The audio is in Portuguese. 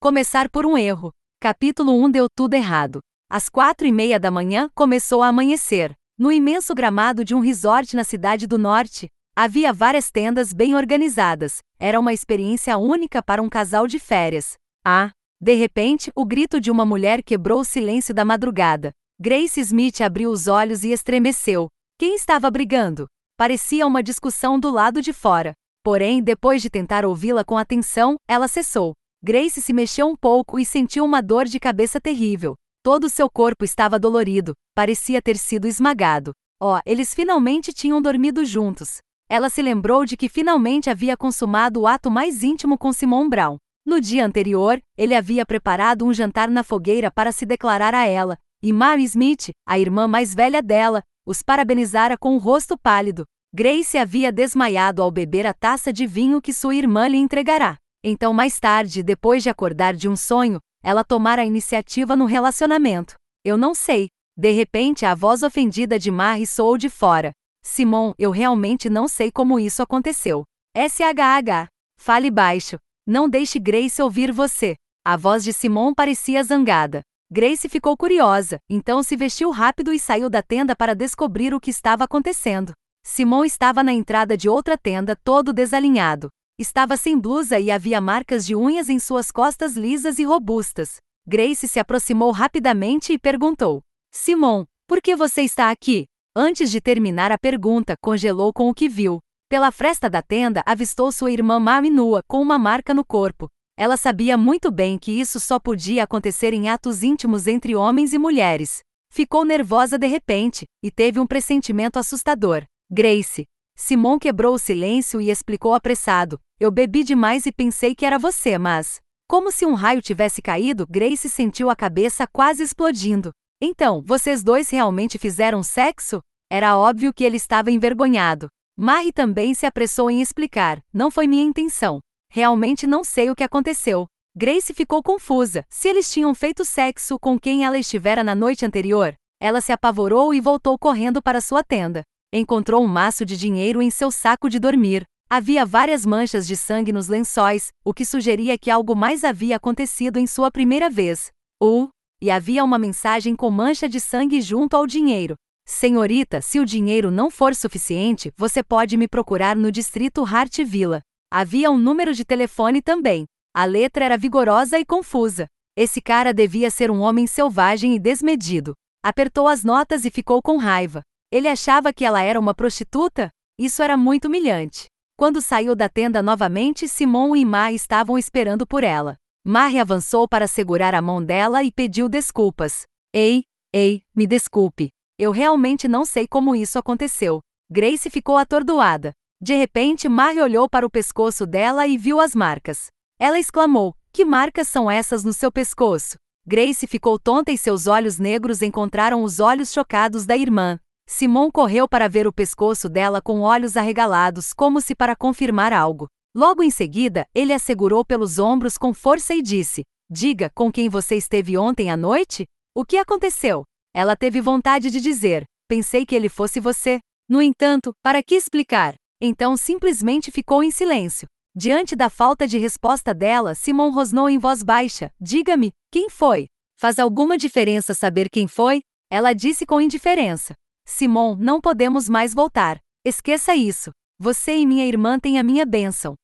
Começar por um erro. Capítulo 1 deu tudo errado. Às quatro e meia da manhã começou a amanhecer. No imenso gramado de um resort na cidade do norte, havia várias tendas bem organizadas. Era uma experiência única para um casal de férias. Ah! De repente, o grito de uma mulher quebrou o silêncio da madrugada. Grace Smith abriu os olhos e estremeceu. Quem estava brigando? Parecia uma discussão do lado de fora. Porém, depois de tentar ouvi-la com atenção, ela cessou. Grace se mexeu um pouco e sentiu uma dor de cabeça terrível. Todo seu corpo estava dolorido, parecia ter sido esmagado. Oh, eles finalmente tinham dormido juntos. Ela se lembrou de que finalmente havia consumado o ato mais íntimo com Simon Brown. No dia anterior, ele havia preparado um jantar na fogueira para se declarar a ela, e Mary Smith, a irmã mais velha dela, os parabenizara com o rosto pálido. Grace havia desmaiado ao beber a taça de vinho que sua irmã lhe entregará. Então, mais tarde, depois de acordar de um sonho, ela tomara a iniciativa no relacionamento. Eu não sei. De repente, a voz ofendida de Marie soou de fora. Simon, eu realmente não sei como isso aconteceu. SHH. Fale baixo. Não deixe Grace ouvir você. A voz de Simon parecia zangada. Grace ficou curiosa, então se vestiu rápido e saiu da tenda para descobrir o que estava acontecendo. Simon estava na entrada de outra tenda, todo desalinhado. Estava sem blusa e havia marcas de unhas em suas costas lisas e robustas. Grace se aproximou rapidamente e perguntou: Simon, por que você está aqui? Antes de terminar a pergunta, congelou com o que viu. Pela fresta da tenda, avistou sua irmã Mami nua, com uma marca no corpo. Ela sabia muito bem que isso só podia acontecer em atos íntimos entre homens e mulheres. Ficou nervosa de repente, e teve um pressentimento assustador. Grace. Simon quebrou o silêncio e explicou apressado: Eu bebi demais e pensei que era você, mas. Como se um raio tivesse caído, Grace sentiu a cabeça quase explodindo. Então, vocês dois realmente fizeram sexo? Era óbvio que ele estava envergonhado. Marie também se apressou em explicar: Não foi minha intenção. Realmente não sei o que aconteceu. Grace ficou confusa. Se eles tinham feito sexo com quem ela estivera na noite anterior, ela se apavorou e voltou correndo para sua tenda. Encontrou um maço de dinheiro em seu saco de dormir. Havia várias manchas de sangue nos lençóis, o que sugeria que algo mais havia acontecido em sua primeira vez. Uh, e havia uma mensagem com mancha de sangue junto ao dinheiro. Senhorita, se o dinheiro não for suficiente, você pode me procurar no distrito Hart Villa. Havia um número de telefone também. A letra era vigorosa e confusa. Esse cara devia ser um homem selvagem e desmedido. Apertou as notas e ficou com raiva. Ele achava que ela era uma prostituta? Isso era muito humilhante. Quando saiu da tenda novamente, Simon e Ma estavam esperando por ela. Mari avançou para segurar a mão dela e pediu desculpas. Ei, ei, me desculpe. Eu realmente não sei como isso aconteceu. Grace ficou atordoada. De repente, Mary olhou para o pescoço dela e viu as marcas. Ela exclamou: Que marcas são essas no seu pescoço? Grace ficou tonta e seus olhos negros encontraram os olhos chocados da irmã. Simon correu para ver o pescoço dela com olhos arregalados, como se para confirmar algo. Logo em seguida, ele a segurou pelos ombros com força e disse: Diga com quem você esteve ontem à noite? O que aconteceu? Ela teve vontade de dizer: Pensei que ele fosse você. No entanto, para que explicar? Então simplesmente ficou em silêncio. Diante da falta de resposta dela, Simon rosnou em voz baixa: Diga-me, quem foi? Faz alguma diferença saber quem foi? Ela disse com indiferença. Simon, não podemos mais voltar. Esqueça isso. Você e minha irmã têm a minha bênção.